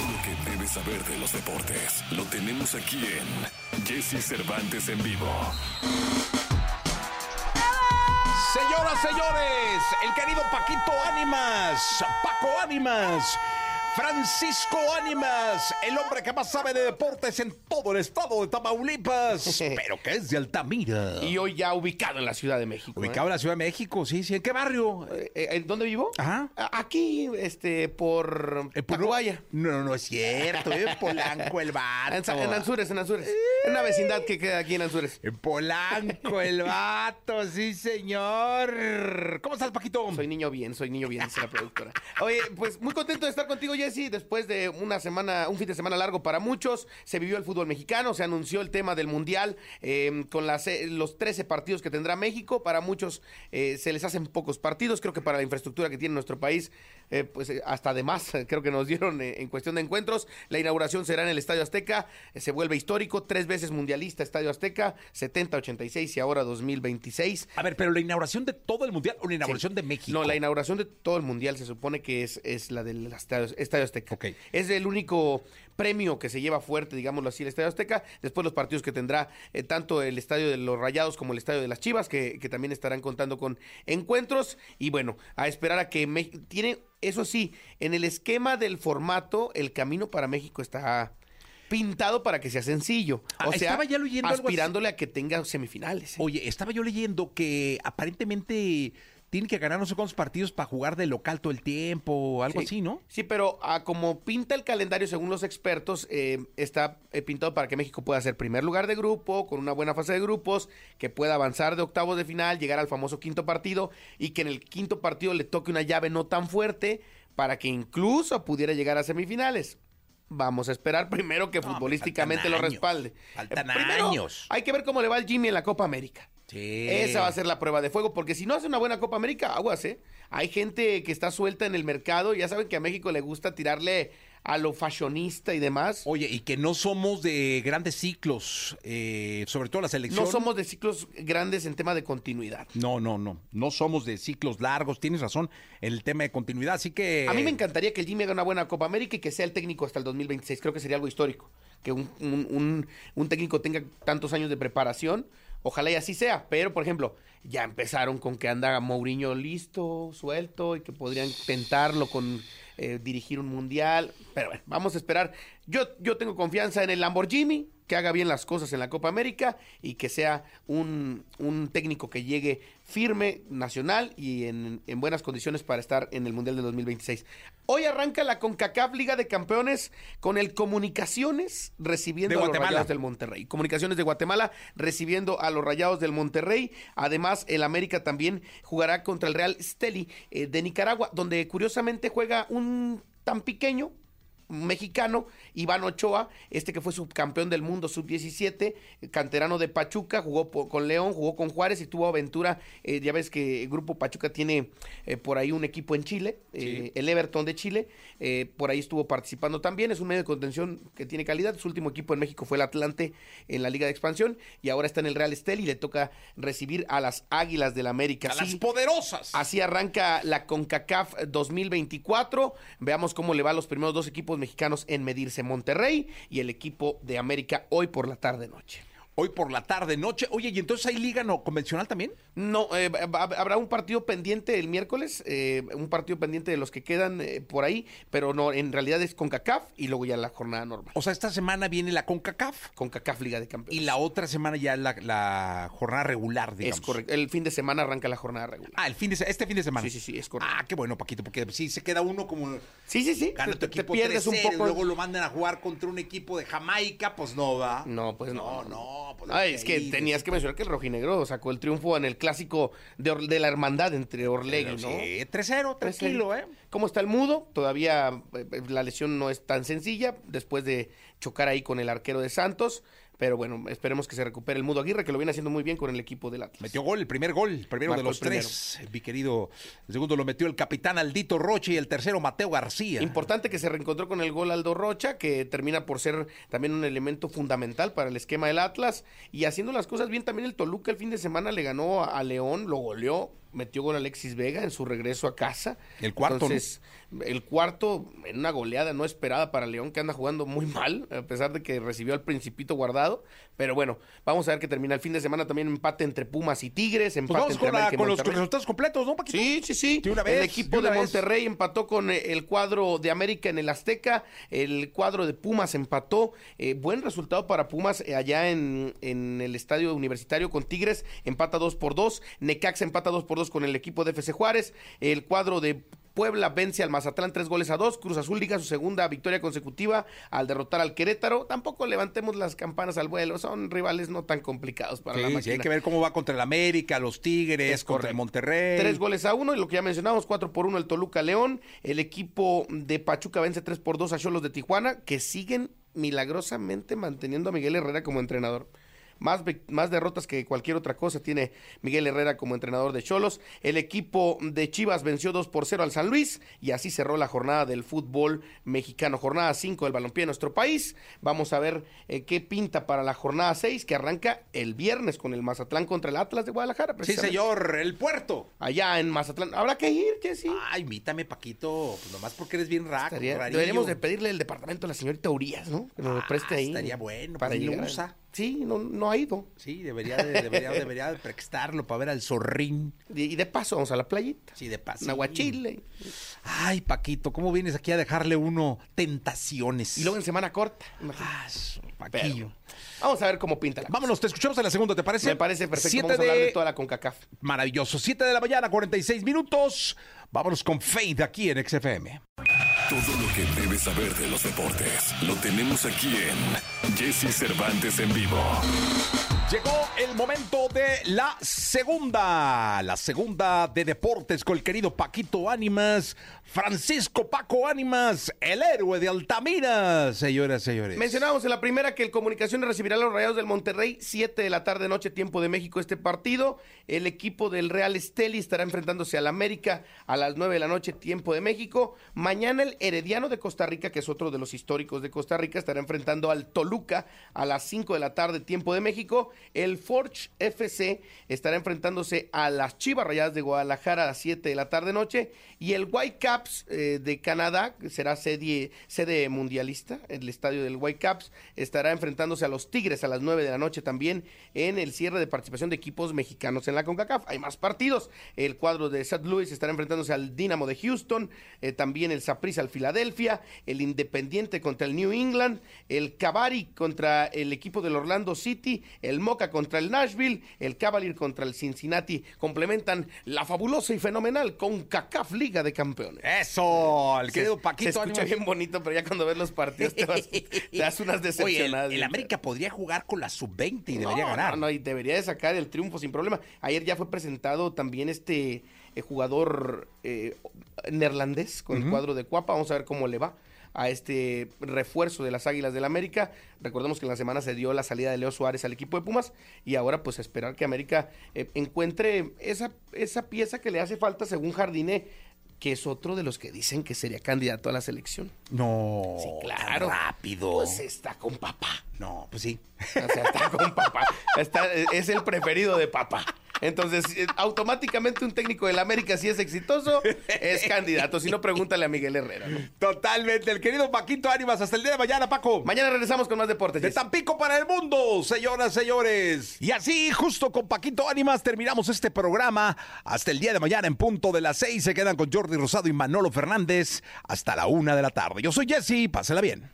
Todo lo que debes saber de los deportes lo tenemos aquí en Jesse Cervantes en vivo. Señoras, señores, el querido Paquito Ánimas, Paco Ánimas, Francisco Ánimas, el hombre que más sabe de deportes en todo el estado de Tamaulipas, pero que es de Altamira. Y hoy ya ubicado en la Ciudad de México. Ubicado en la Ciudad de México, sí, sí. ¿En qué barrio? ¿eh? Eh, ¿En dónde vivo? Ajá. Aquí, este, por ¿En Tacubaya. No, no es cierto. En Polanco, el vato. En, en Anzures, en Anzures. En una vecindad que queda aquí en Anzures. En Polanco, el vato, sí, señor. ¿Cómo estás, Paquito? Soy niño bien, soy niño bien, dice la productora. Oye, pues muy contento de estar contigo, Jesse. Después de una semana, un fin de semana largo para muchos, se vivió el fútbol mexicano, se anunció el tema del Mundial eh, con las, eh, los 13 partidos que tendrá México. Para muchos eh, se les hacen pocos partidos. Creo que para la infraestructura que tiene nuestro país, eh, pues eh, hasta de más, creo que nos dieron eh, en cuestión de encuentros. La inauguración será en el Estadio Azteca. eh, se vuelve histórico, tres veces mundialista Estadio Azteca, 70, 86 y ahora 2026. A ver, pero la inauguración de todo el mundial o la inauguración Sí. de México. No, la inauguración de todo el mundial se supone que es, es la del Estadio, Estadio Azteca. Es el único premio que se lleva fuerte, digámoslo así, el Estadio Azteca. Después los partidos que tendrá eh, tanto el Estadio de los Rayados como el Estadio de las Chivas, que, que también estarán contando con encuentros. Y bueno, a esperar a que México tiene, eso sí, en el esquema del formato, el camino para México está pintado para que sea sencillo. Ah, O sea, estaba ya leyendo algo así. aspirándole a que tenga semifinales. ¿eh? Oye, estaba yo leyendo que aparentemente tienen que ganar no sé cuántos partidos para jugar de local todo el tiempo o algo Sí. así, ¿no? Sí, pero ah, como pinta el calendario según los expertos, eh, está eh, pintado para que México pueda ser primer lugar de grupo, con una buena fase de grupos, que pueda avanzar de octavos de final, llegar al famoso quinto partido y que en el quinto partido le toque una llave no tan fuerte para que incluso pudiera llegar a semifinales. Vamos a esperar primero que No, futbolísticamente lo respalde. Faltan Eh, primero, años. Hay que ver cómo le va al Jimmy en la Copa América. Sí. Esa va a ser la prueba de fuego, porque si no hace una buena Copa América, aguas, ¿eh? Hay gente que está suelta en el mercado, ya saben que a México le gusta tirarle a lo fashionista y demás. Oye, y que no somos de grandes ciclos, eh, sobre todo la selección. No somos de ciclos grandes en tema de continuidad. No, no, no. No somos de ciclos largos. Tienes razón en el tema de continuidad. Así que. A mí me encantaría que el Jimmy haga una buena Copa América y que sea el técnico hasta el 2026. Creo que sería algo histórico. Que un, un- un- un técnico tenga tantos años de preparación. Ojalá y así sea. Pero, por ejemplo, ya empezaron con que anda Mourinho listo, suelto, y que podrían tentarlo con eh, dirigir un mundial. Pero bueno, vamos a esperar. Yo, yo tengo confianza en el Lamborghini, que haga bien las cosas en la Copa América y que sea un, un técnico que llegue firme, nacional y en, en buenas condiciones para estar en el Mundial de 2026. Hoy arranca la CONCACAF Liga de Campeones con el Comunicaciones recibiendo De a los Guatemala. Rayados del Monterrey. Comunicaciones de Guatemala recibiendo a los Rayados del Monterrey. Además, el América también jugará contra el Real Steli eh, de Nicaragua, donde curiosamente juega un tan pequeño mexicano, Iván Ochoa, este que fue subcampeón del mundo sub-17, canterano de Pachuca, jugó con León, jugó con Juárez y tuvo aventura. eh, ya ves que el Grupo Pachuca tiene eh, por ahí un equipo en Chile, eh, el Everton de Chile, por ahí estuvo participando también. Es un medio de contención que tiene calidad. Su último equipo en México fue el Atlante en la Liga de Expansión y ahora está en el Real Estel y le toca recibir a las Águilas del América. A las poderosas. Así arranca la CONCACAF 2024. Veamos cómo le va a los primeros dos equipos mexicanos en medirse Monterrey y el equipo de América hoy por la tarde noche. Hoy por la tarde, noche. Oye, ¿y entonces hay liga no convencional también? No, eh, hab- habrá un partido pendiente el miércoles, eh, un partido pendiente de los que quedan eh, por ahí, pero no, en realidad es CONCACAF y luego ya la jornada normal. O sea, esta semana viene la CONCACAF CONCACAF Liga de y Campeones. la otra semana ya la, la jornada regular, digamos. Es correcto. El fin de semana arranca la jornada regular. Ah, el fin de este fin de semana. Sí, sí, sí, es correcto. Ah, qué bueno, Paquito, porque sí se queda uno como Sí, sí, sí. gana te, tu te equipo pierdes un 3-0 poco. y luego lo mandan a jugar contra un equipo de Jamaica, pues no va. No, pues no. No, no, pues Ay, es que tenías que mencionar que el rojinegro sacó el triunfo en el clásico de, Or- de la hermandad entre Orlegui, ¿no? Sí, 3-0, tranquilo, ¿eh? ¿Cómo está el mudo? Todavía eh, eh, la lesión no es tan sencilla después de chocar ahí con el arquero de Santos. Pero bueno, esperemos que se recupere el mudo Aguirre, que lo viene haciendo muy bien con el equipo del Atlas. Metió gol, el primer gol, el primero Marcó de los primero. tres. Mi querido, el segundo lo metió el capitán Aldito Roche y el tercero Mateo García. Importante que se reencontró con el gol Aldo Rocha, que termina por ser también un elemento fundamental para el esquema del Atlas. Y haciendo las cosas bien, también el Toluca el fin de semana le ganó a León, lo goleó metió gol Alexis Vega en su regreso a casa. El cuarto, ¿no? Entonces, el cuarto en una goleada no esperada para León, que anda jugando muy mal, a pesar de que recibió al Principito guardado. Pero bueno, vamos a ver que termina el fin de semana también empate entre Pumas y Tigres, Pues empate vamos entre con, la- con los resultados completos, ¿no, Paquito? Sí, sí, sí. De una el equipo de de, una vez. Monterrey empató con eh, el cuadro de América en el Azteca. El cuadro de Pumas empató. Eh, buen resultado para Pumas eh, allá en, en el estadio universitario con Tigres. Empata 2 por 2. Necaxa empata 2 por 2 con el equipo de FC Juárez. El cuadro de Puebla vence al Mazatlán tres goles a dos. Cruz Azul liga su segunda victoria consecutiva al derrotar al Querétaro. Tampoco levantemos las campanas al vuelo. Son rivales no tan complicados para la máquina. sí, hay que ver cómo va contra el América, los Tigres, Es contra el. Monterrey. Tres goles a uno, y lo que ya mencionamos, cuatro por uno el Toluca León. El equipo de Pachuca vence tres por dos a Cholos de Tijuana, que siguen milagrosamente manteniendo a Miguel Herrera como entrenador. Más, más derrotas que cualquier otra cosa tiene Miguel Herrera como entrenador de Cholos. El equipo de Chivas venció 2 por 0 al San Luis y así cerró la jornada del fútbol mexicano. Jornada 5 del balompié de nuestro país. Vamos a ver eh, qué pinta para la jornada 6 que arranca el viernes con el Mazatlán contra el Atlas de Guadalajara. Sí, señor, el puerto. allá en Mazatlán. Habrá que ir, Jessy. Ay, invítame, Paquito, pues nomás porque eres bien raco, Estaría- deberíamos de pedirle el departamento a la señorita Urias, ¿no? Que nos Ah, preste ahí. estaría bueno, Para pues, Sí, no, no ha ido. Sí, debería de, debería, debería de prestarlo para ver al zorrín. Y, de paso vamos a la playita. Sí, de paso. Un aguachile. Ay, Paquito, ¿cómo vienes aquí a dejarle uno tentaciones? Y luego en semana corta. imagínate. Ah, Pero Paquillo. vamos a ver cómo pinta la cosa. Vámonos, te escuchamos en la segunda, ¿te parece? Me parece perfecto. Siete Vamos a hablar de- de toda la CONCACAF. Maravilloso. 7 de la mañana, 46 minutos. Vámonos con Faith aquí en XFM. Todo lo que debes saber de los deportes lo tenemos aquí en Jesse Cervantes en vivo. Llegó el momento de la segunda, la segunda de deportes con el querido Paquito Ánimas, Francisco Paco Ánimas, el héroe de Altamira, señoras, señores. Mencionábamos en la primera que el Comunicaciones recibirá a los Rayados del Monterrey, 7 de la tarde noche, tiempo de México, este partido. El equipo del Real Esteli estará enfrentándose al América a las 9 de la noche, tiempo de México. Mañana el Herediano de Costa Rica, que es otro de los históricos de Costa Rica, estará enfrentando al Toluca a las 5 de la tarde, tiempo de México. El Forge FC estará enfrentándose a las Chivas Rayadas de Guadalajara a las 7 de la tarde noche. Y el Whitecaps eh, de Canadá, que será sede, sede mundialista, el estadio del Whitecaps, estará enfrentándose a los Tigres a las 9 de la noche también en el cierre de participación de equipos mexicanos en la CONCACAF. Hay más partidos. El cuadro de St. Louis estará enfrentándose al Dynamo de Houston, eh, también el Saprissa al Filadelfia, el Independiente contra el New England, el Cavari contra el equipo del Orlando City, el Moca contra el Nashville, el Cavalier contra el Cincinnati. Complementan la fabulosa y fenomenal CONCACAF Liga de Campeones. Eso, el querido Se- Paquito Se escucha Ánimas. bien bonito, pero ya cuando ves los partidos te, vas- te das unas Oye, el, decepcionadas. el América podría jugar con la sub-20 y debería ganar. No, no, y debería de sacar el triunfo sin problema. Ayer ya fue presentado también este eh, jugador eh, neerlandés con el cuadro de Cuapa. Vamos a ver cómo le va a este refuerzo de las Águilas del América. Recordemos que en la semana se dio la salida de Leo Suárez al equipo de Pumas y ahora pues esperar que América eh, encuentre esa, esa pieza que le hace falta según Jardiné, que es otro de los que dicen que sería candidato a la selección. No, Sí, tan claro. rápido. Pues está con papá. No, pues sí. O sea, está con papá. Está- es el preferido de papá. Entonces, eh, automáticamente un técnico del América, si es exitoso, es candidato. Si no, pregúntale a Miguel Herrera. ¿no? Totalmente, el querido Paquito Ánimas. Hasta el día de mañana, Paco. Mañana regresamos con más deportes. De. Tampico para el mundo, señoras, señores. Y así, justo con Paquito Ánimas, terminamos este programa. Hasta el día de mañana, en punto de las seis, se quedan con Jordi Rosado y Manolo Fernández. Hasta la una de la tarde. Yo soy Jesse, pásela bien.